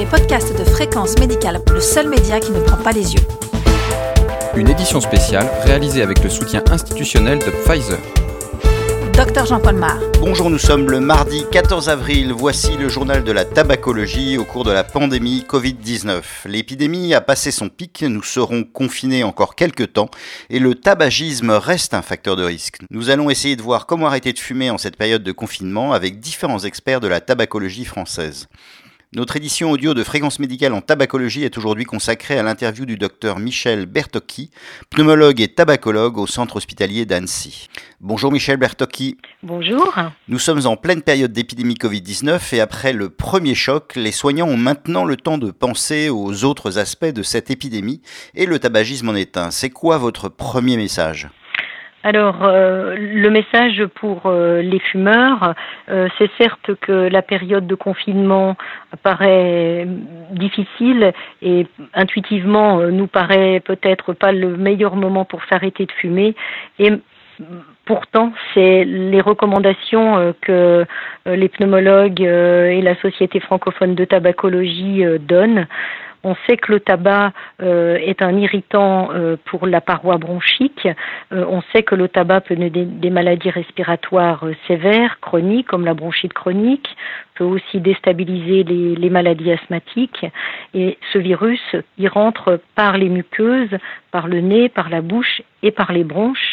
les podcasts de Fréquence Médicale, le seul média qui ne prend pas les yeux. Une édition spéciale réalisée avec le soutien institutionnel de Pfizer. Docteur Jean-Paul Mar. Bonjour, nous sommes le mardi 14 avril. Voici le journal de la tabacologie au cours de la pandémie Covid-19. L'épidémie a passé son pic, nous serons confinés encore quelques temps et le tabagisme reste un facteur de risque. Nous allons essayer de voir comment arrêter de fumer en cette période de confinement avec différents experts de la tabacologie française. Notre édition audio de Fréquence médicale en tabacologie est aujourd'hui consacrée à l'interview du docteur Michel Bertocchi, pneumologue et tabacologue au centre hospitalier d'Annecy. Bonjour Michel Bertocchi. Bonjour. Nous sommes en pleine période d'épidémie Covid-19 et après le premier choc, les soignants ont maintenant le temps de penser aux autres aspects de cette épidémie et le tabagisme en est un. C'est quoi votre premier message? Alors, euh, le message pour euh, les fumeurs, euh, c'est certes que la période de confinement paraît difficile et intuitivement nous paraît peut-être pas le meilleur moment pour s'arrêter de fumer. Et pourtant, c'est les recommandations que les pneumologues et la Société francophone de tabacologie donnent. On sait que le tabac euh, est un irritant euh, pour la paroi bronchique. Euh, on sait que le tabac peut donner des, maladies respiratoires sévères, chroniques, comme la bronchite chronique, peut aussi déstabiliser les, les, maladies asthmatiques. Et ce virus, il rentre par les muqueuses, par le nez, par la bouche et par les bronches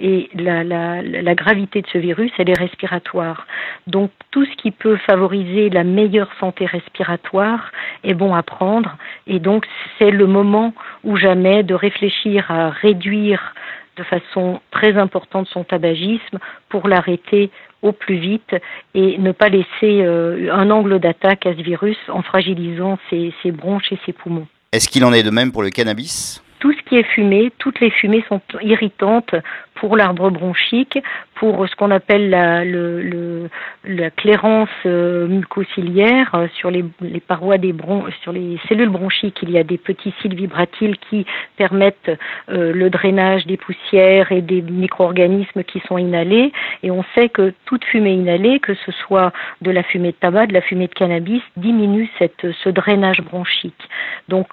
et la, gravité de ce virus, elle est respiratoire. Donc tout ce qui peut favoriser la meilleure santé respiratoire est bon à prendre et donc c'est le moment ou jamais de réfléchir à réduire de façon très importante son tabagisme pour l'arrêter au plus vite et ne pas laisser euh, un angle d'attaque à ce virus en fragilisant ses bronches et ses poumons. Est-ce qu'il en est de même pour le cannabis? Tout ce qui est fumé, toutes les fumées sont irritantes pour l'arbre bronchique, pour ce qu'on appelle la, le, la clairance euh, mucociliaire euh, sur les, les, parois des bron sur les cellules bronchiques. Il y a des petits cils vibratiles qui permettent euh, le drainage des poussières et des micro-organismes qui sont inhalés. Et on sait que toute fumée inhalée, que ce soit de la fumée de tabac, de la fumée de cannabis, diminue cette, ce drainage bronchique. Donc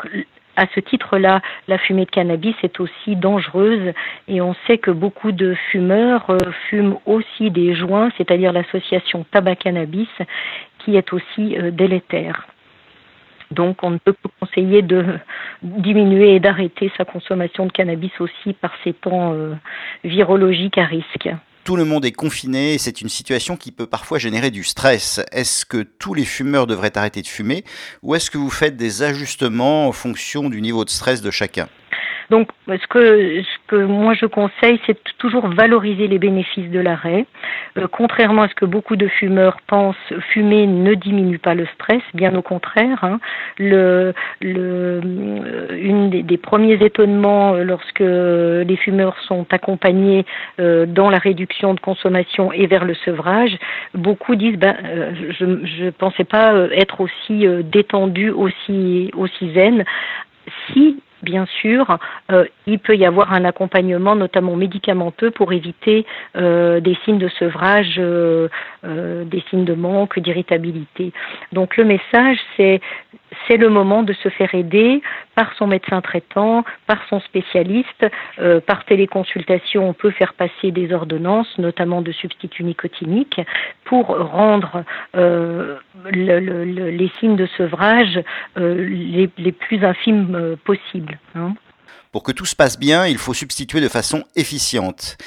à ce titre-là, la fumée de cannabis est aussi dangereuse et on sait que beaucoup de fumeurs euh, fument aussi des joints, c'est-à-dire l'association tabac-cannabis, qui est aussi euh, délétère. Donc on ne peut que conseiller de diminuer et d'arrêter sa consommation de cannabis aussi par ces temps euh, virologiques à risque tout le monde est confiné et c'est une situation qui peut parfois générer du stress. Est-ce que tous les fumeurs devraient arrêter de fumer ou est-ce que vous faites des ajustements en fonction du niveau de stress de chacun? Donc, ce que, ce que moi je conseille, c'est toujours valoriser les bénéfices de l'arrêt. Euh, contrairement à ce que beaucoup de fumeurs pensent, fumer ne diminue pas le stress, bien au contraire. Hein. Le, le, euh, une des, premiers étonnements euh, lorsque les fumeurs sont accompagnés dans la réduction de consommation et vers le sevrage, beaucoup disent ben, je ne pensais pas être aussi détendu, aussi, aussi zen si bien sûr, euh, il peut y avoir un accompagnement, notamment médicamenteux, pour éviter euh, des signes de sevrage, euh, des signes de manque, d'irritabilité. Donc le message, c'est c'est le moment de se faire aider par son médecin traitant, par son spécialiste, par téléconsultation. On peut faire passer des ordonnances, notamment de substituts nicotiniques, pour rendre le, les signes de sevrage les, les, plus infimes possibles. Hein. Pour que tout se passe bien, il faut substituer de façon efficiente.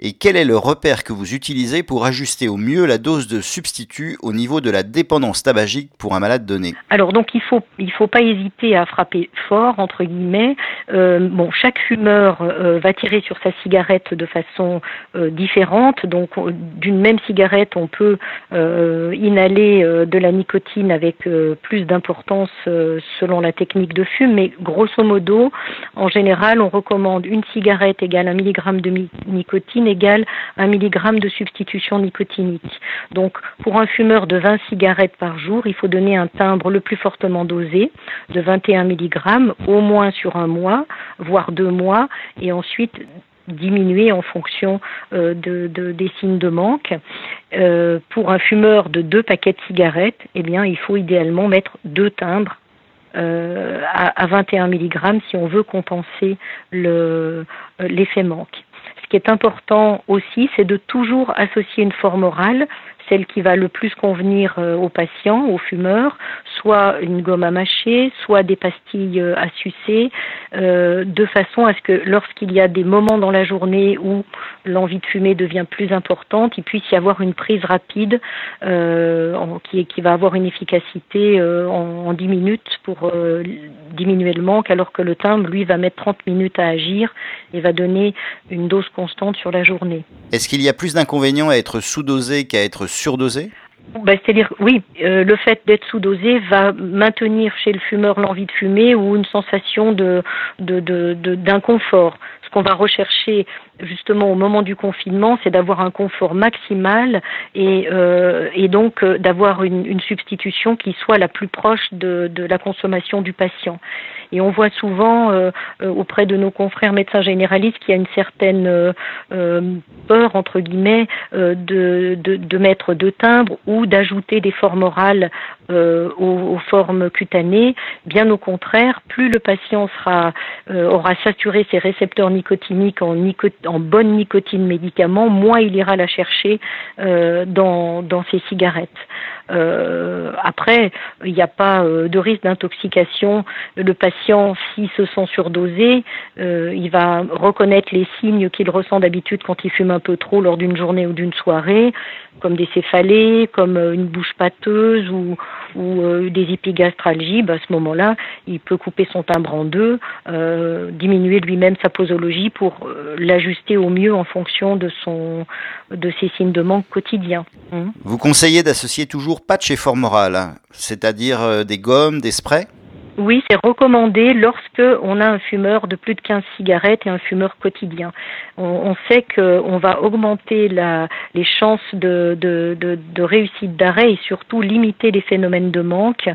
Et quel est le repère que vous utilisez pour ajuster au mieux la dose de substitut au niveau de la dépendance tabagique pour un malade donné? Alors donc il faut il faut pas hésiter à frapper fort entre guillemets. Euh, bon chaque fumeur euh, va tirer sur sa cigarette de façon euh, différente. Donc d'une même cigarette on peut euh, inhaler euh, de la nicotine avec euh, plus d'importance selon la technique de fume. Mais grosso modo en général on recommande une cigarette égale un milligramme de nicotine égale 1 mg de substitution nicotinique. Donc pour un fumeur de 20 cigarettes par jour, il faut donner un timbre le plus fortement dosé de 21 mg au moins sur un mois, voire deux mois, et ensuite diminuer en fonction euh, de, de, des signes de manque. Euh, pour un fumeur de deux paquets de cigarettes, eh bien, il faut idéalement mettre deux timbres à, 21 mg si on veut compenser l'effet manque. Ce qui est important aussi, c'est de toujours associer une forme orale celle qui va le plus convenir euh, aux patients, aux fumeurs, soit une gomme à mâcher, soit des pastilles euh, à sucer, euh, de façon à ce que lorsqu'il y a des moments dans la journée où l'envie de fumer devient plus importante, il puisse y avoir une prise rapide qui, va avoir une efficacité en, en, 10 minutes pour diminuer le manque, alors que le timbre, lui, va mettre 30 minutes à agir et va donner une dose constante sur la journée. Est-ce qu'il y a plus d'inconvénients à être sous-dosé qu'à être ben, C'est-à-dire, oui, euh, le fait d'être sous-dosé va maintenir chez le fumeur l'envie de fumer ou une sensation de, d'inconfort. Ce qu'on va rechercher justement au moment du confinement, c'est d'avoir un confort maximal et, euh, donc euh, d'avoir une, substitution qui soit la plus proche de, la consommation du patient. Et on voit souvent euh, auprès de nos confrères médecins généralistes qu'il y a une certaine peur entre guillemets de, de, de, mettre de timbres ou d'ajouter des formes orales aux, aux, formes cutanées. Bien au contraire, plus le patient sera aura saturé ses récepteurs nicotiniques en nicotine en bonne nicotine médicament, moins il ira la chercher euh, dans, ses cigarettes. Euh, après, il n'y a pas euh, de risque d'intoxication. Le patient, s'il se sent surdosé, il va reconnaître les signes qu'il ressent d'habitude quand il fume un peu trop lors d'une journée ou d'une soirée, comme des céphalées, comme une bouche pâteuse ou, ou des épigastralgies. Bah, à ce moment-là, il peut couper son timbre en deux, diminuer lui-même sa posologie pour l'ajuster au mieux en fonction de son de ses signes de manque quotidiens. Vous conseillez d'associer toujours patch et forme orale, hein. c'est-à-dire euh, des gommes, des sprays? Oui, c'est recommandé lorsque on a un fumeur de plus de 15 cigarettes et un fumeur quotidien. On, sait qu'on va augmenter la, les chances de, de, de, réussite d'arrêt et surtout limiter les phénomènes de manque,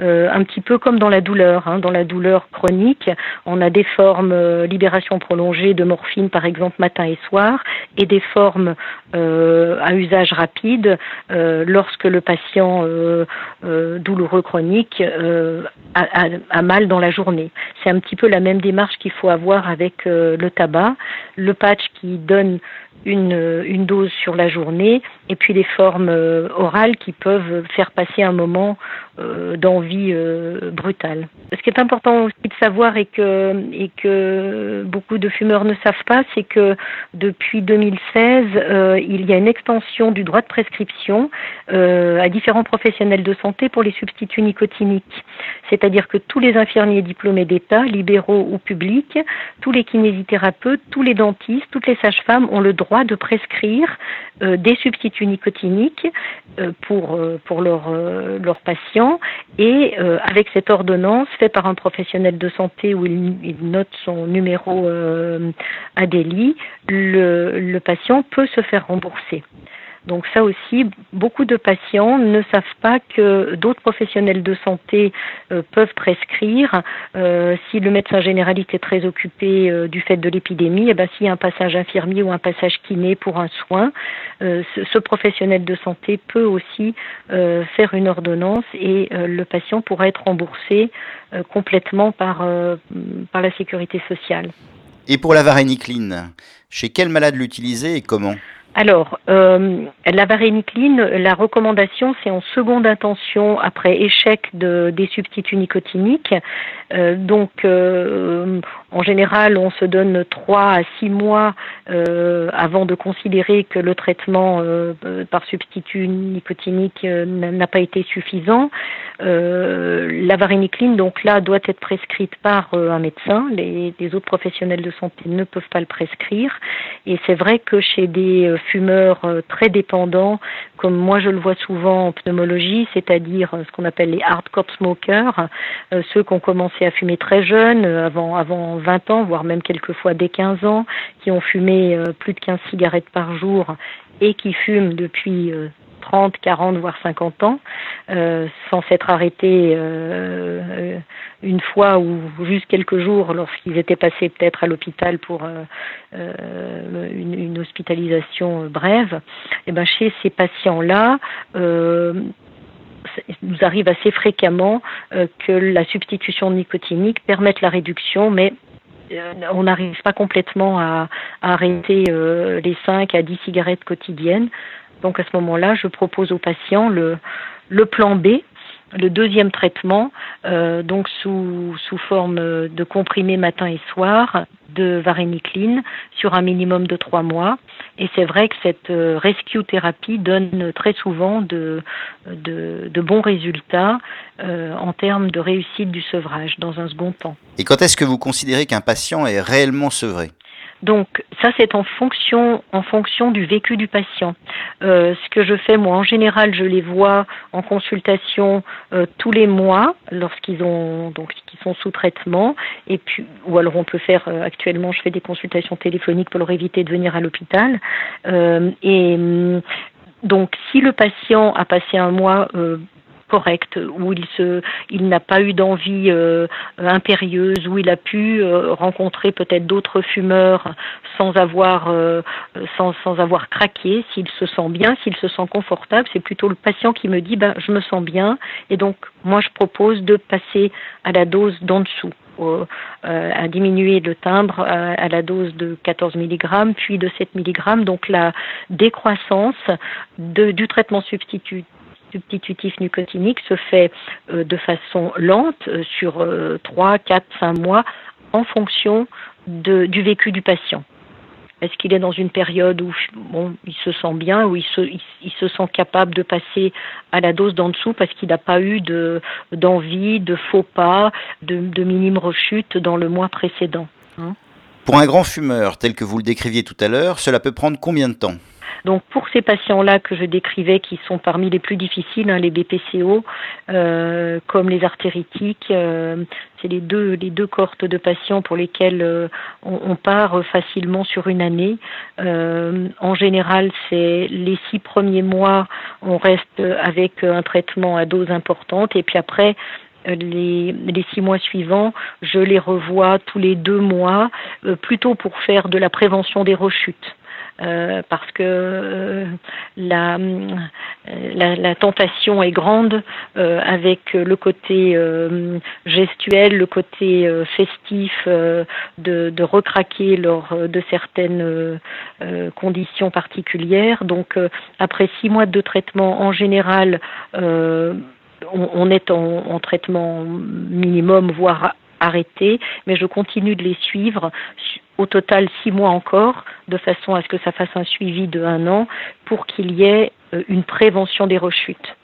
euh, un petit peu comme dans la douleur. Hein. Dans la douleur chronique, on a des formes euh, libération prolongée de morphine, par exemple, matin et soir, et des formes euh, à usage rapide lorsque le patient douloureux chronique a à, mal dans la journée. C'est un petit peu la même démarche qu'il faut avoir avec euh, le tabac, le patch qui donne une, dose sur la journée et puis les formes euh, orales qui peuvent faire passer un moment euh, d'envie euh, brutale. Ce qui est important aussi de savoir et que beaucoup de fumeurs ne savent pas, c'est que depuis 2016, il y a une extension du droit de prescription à différents professionnels de santé pour les substituts nicotiniques. C'est-à-dire que tous les infirmiers diplômés d'État, libéraux ou publics, tous les kinésithérapeutes, tous les dentistes, toutes les sages-femmes ont le droit de prescrire des substituts nicotiniques pour, pour leurs leurs patients et euh, avec cette ordonnance faite par un professionnel de santé où il, note son numéro euh, ADELI, le, le patient peut se faire rembourser. Donc ça aussi, beaucoup de patients ne savent pas que d'autres professionnels de santé euh, peuvent prescrire. Euh, si le médecin généraliste est très occupé euh, du fait de l'épidémie, eh ben, s'il y a un passage infirmier ou un passage kiné pour un soin, ce, ce, professionnel de santé peut aussi faire une ordonnance et le patient pourra être remboursé complètement par, par la sécurité sociale. Et pour la varénicline, chez quel malade l'utiliser et comment? Alors, euh, la varénicline, la recommandation, c'est en seconde intention après échec de, des substituts nicotiniques. Euh, donc, euh, en général, on se donne trois à six mois euh, avant de considérer que le traitement euh, par substitut nicotinique euh, n'a pas été suffisant. la varénicline, donc là, doit être prescrite par un médecin. Les, les, autres professionnels de santé ne peuvent pas le prescrire. Et c'est vrai que chez des fumeurs très dépendants, comme moi je le vois souvent en pneumologie, c'est-à-dire ce qu'on appelle les hardcore smokers, ceux qui ont commencé à fumer très jeunes, avant, avant 20 ans, voire même quelquefois dès 15 ans, qui ont fumé euh, plus de 15 cigarettes par jour et qui fument depuis 30, euh, 40, voire 50 ans, euh, sans s'être arrêtés une fois ou juste quelques jours lorsqu'ils étaient passés peut-être à l'hôpital pour une, hospitalisation brève. Et eh ben chez ces patients-là, nous arrive assez fréquemment que la substitution nicotinique permette la réduction, mais on n'arrive pas complètement à, arrêter les 5 à 10 cigarettes quotidiennes. Donc à ce moment-là, je propose aux patients le, le plan B, le deuxième traitement, euh, donc sous, sous forme de comprimé matin et soir de varénicline sur un minimum de trois mois. Et c'est vrai que cette euh, rescue thérapie donne très souvent de bons résultats euh, en termes de réussite du sevrage dans un second temps. Et quand est-ce que vous considérez qu'un patient est réellement sevré? Donc ça c'est en fonction en fonction du vécu du patient. Euh, ce que je fais moi en général, je les vois en consultation euh, tous les mois lorsqu'ils ont donc qu'ils sont sous traitement et puis ou alors on peut faire euh, actuellement je fais des consultations téléphoniques pour leur éviter de venir à l'hôpital et hum, donc, si le patient a passé un mois correct, où il se, il n'a pas eu d'envie euh, impérieuse, où il a pu euh, rencontrer peut-être d'autres fumeurs sans avoir, euh, sans, sans avoir craqué, s'il se sent bien, s'il se sent confortable, c'est plutôt le patient qui me dit, ben, je me sens bien, et donc moi je propose de passer à la dose d'en dessous. à diminuer le timbre à, la dose de 14 mg, puis de 7 mg. Donc la décroissance de, du traitement substitut substitutif nicotinique se fait euh, de façon lente euh, sur 3, 4, 5 mois en fonction du vécu du patient. Est-ce qu'il est dans une période où il se sent bien, où il se, sent capable de passer à la dose d'en dessous parce qu'il n'a pas eu de, d'envie, de faux pas, de, de minime rechute dans le mois précédent hein? Pour un grand fumeur tel que vous le décriviez tout à l'heure, cela peut prendre combien de temps? Donc pour ces patients-là que je décrivais, qui sont parmi les plus difficiles, hein, les BPCO, euh, comme les artéritiques, euh, c'est les deux les deux cohortes de patients pour lesquels euh, on, part facilement sur une année. en général, c'est les six premiers mois, on reste avec un traitement à dose importante, et puis après les, six mois suivants, je les revois tous les deux mois, plutôt pour faire de la prévention des rechutes. Euh, parce que euh, la, la, la, tentation est grande euh, avec le côté gestuel, le côté festif de, recraquer lors de certaines conditions particulières. Donc après six mois de traitement, en général, on, est en traitement minimum, voire arrêté, mais je continue de les suivre au total six mois encore, de façon à ce que ça fasse un suivi de un an, pour qu'il y ait euh, une prévention des rechutes.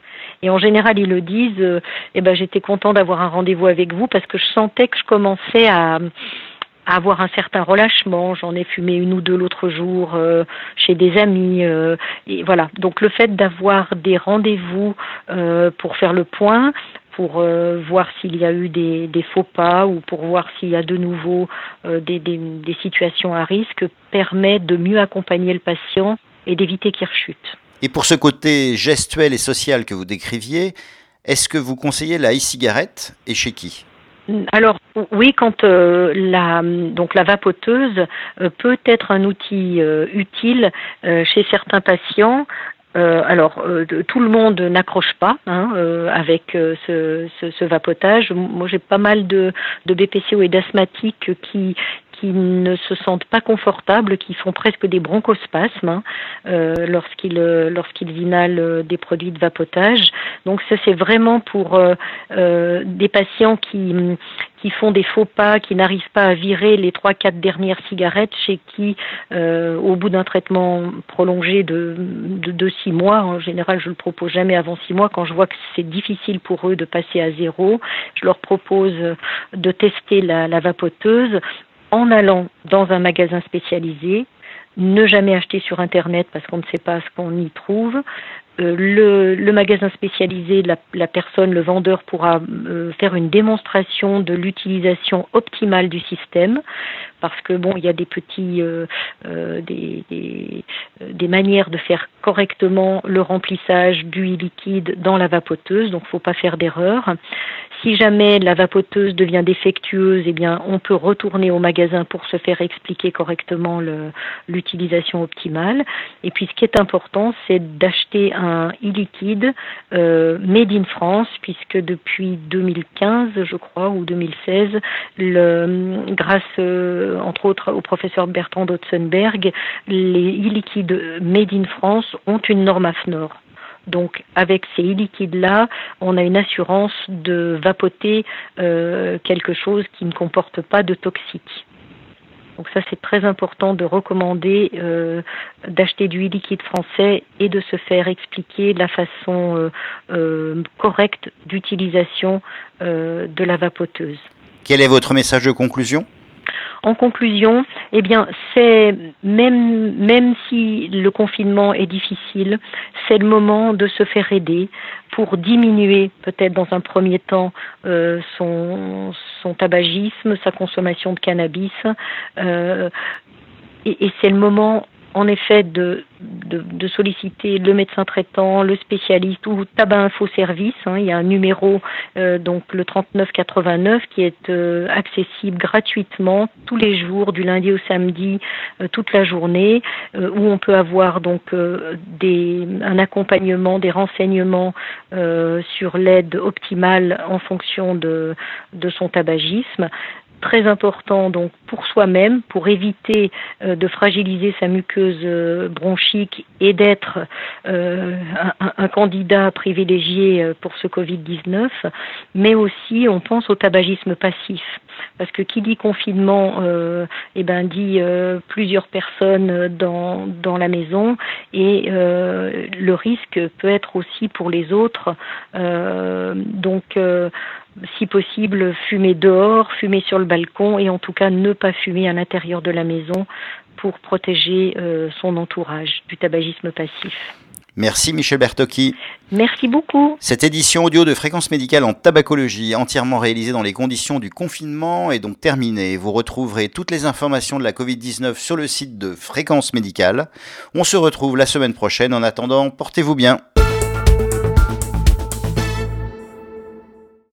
Et en général, ils le disent, euh, eh ben, j'étais content d'avoir un rendez-vous avec vous parce que je sentais que je commençais à, avoir un certain relâchement. J'en ai fumé une ou deux l'autre jour euh, chez des amis. et voilà. Donc le fait d'avoir des rendez-vous pour faire le point, pour euh, voir s'il y a eu des, faux pas ou pour voir s'il y a de nouveau euh, des, des, situations à risque permet de mieux accompagner le patient et d'éviter qu'il rechute. Et pour ce côté gestuel et social que vous décriviez, est-ce que vous conseillez la e-cigarette et chez qui? Alors oui, quand euh, la donc la vapoteuse peut être un outil utile chez certains patients euh, alors, euh, tout le monde n'accroche pas hein, euh, avec ce, ce, ce, vapotage. Moi, j'ai pas mal de, de BPCO et d'asthmatiques qui qui ne se sentent pas confortables, qui font presque des bronchospasmes hein, euh, lorsqu'ils lorsqu'ils inhalent des produits de vapotage. Donc ça c'est vraiment pour euh, des patients qui qui font des faux pas, qui n'arrivent pas à virer les trois quatre dernières cigarettes, chez qui, euh, au bout d'un traitement prolongé de, de, six mois, en général, je le propose jamais avant six mois, quand je vois que c'est difficile pour eux de passer à zéro, je leur propose de tester la vapoteuse en allant dans un magasin spécialisé, ne jamais acheter sur Internet parce qu'on ne sait pas ce qu'on y trouve, euh, le, magasin spécialisé, la, la, personne, le vendeur pourra euh, faire une démonstration de l'utilisation optimale du système parce que bon, il y a des petits, euh, euh, des, des, manières de faire correctement le remplissage du liquide dans la vapoteuse, donc faut pas faire d'erreur. Si jamais la vapoteuse devient défectueuse, eh bien, on peut retourner au magasin pour se faire expliquer correctement l'utilisation optimale. Et puis, ce qui est important, c'est d'acheter un e-liquide euh, made in France, puisque depuis 2015, je crois, ou 2016, le, grâce euh, entre autres au professeur Bertrand Dotzenberg, les e-liquides made in France ont une norme AFNOR. Donc avec ces e-liquides-là, on a une assurance de vapoter euh, quelque chose qui ne comporte pas de toxiques. Donc ça c'est très important de recommander euh, d'acheter du e-liquide français et de se faire expliquer la façon euh, correcte d'utilisation de la vapoteuse. Quel est votre message de conclusion? En conclusion, eh bien, c'est même même si le confinement est difficile, c'est le moment de se faire aider pour diminuer peut-être dans un premier temps euh, son son tabagisme, sa consommation de cannabis. Euh, et, et c'est le moment en effet de, de, solliciter le médecin traitant, le spécialiste ou Tabac Info Service. Hein. il y a un numéro, euh, donc le 3989, qui est euh, accessible gratuitement tous les jours, du lundi au samedi, euh, toute la journée, où on peut avoir donc un accompagnement, des renseignements sur l'aide optimale en fonction de son tabagisme très important donc pour soi-même, pour éviter euh, de fragiliser sa muqueuse euh, bronchique et d'être euh, un, candidat privilégié pour ce Covid-19, mais aussi on pense au tabagisme passif. Parce que qui dit confinement, euh, eh ben dit plusieurs personnes dans, dans la maison et le risque peut être aussi pour les autres. donc si possible, fumer dehors, fumer sur le balcon et en tout cas ne pas fumer à l'intérieur de la maison pour protéger euh, son entourage du tabagisme passif. Merci Michel Bertocchi. Merci beaucoup. Cette édition audio de Fréquence Médicale en tabacologie, entièrement réalisée dans les conditions du confinement, est donc terminée. Vous retrouverez toutes les informations de la Covid-19 sur le site de Fréquence Médicale. On se retrouve la semaine prochaine. En attendant, portez-vous bien.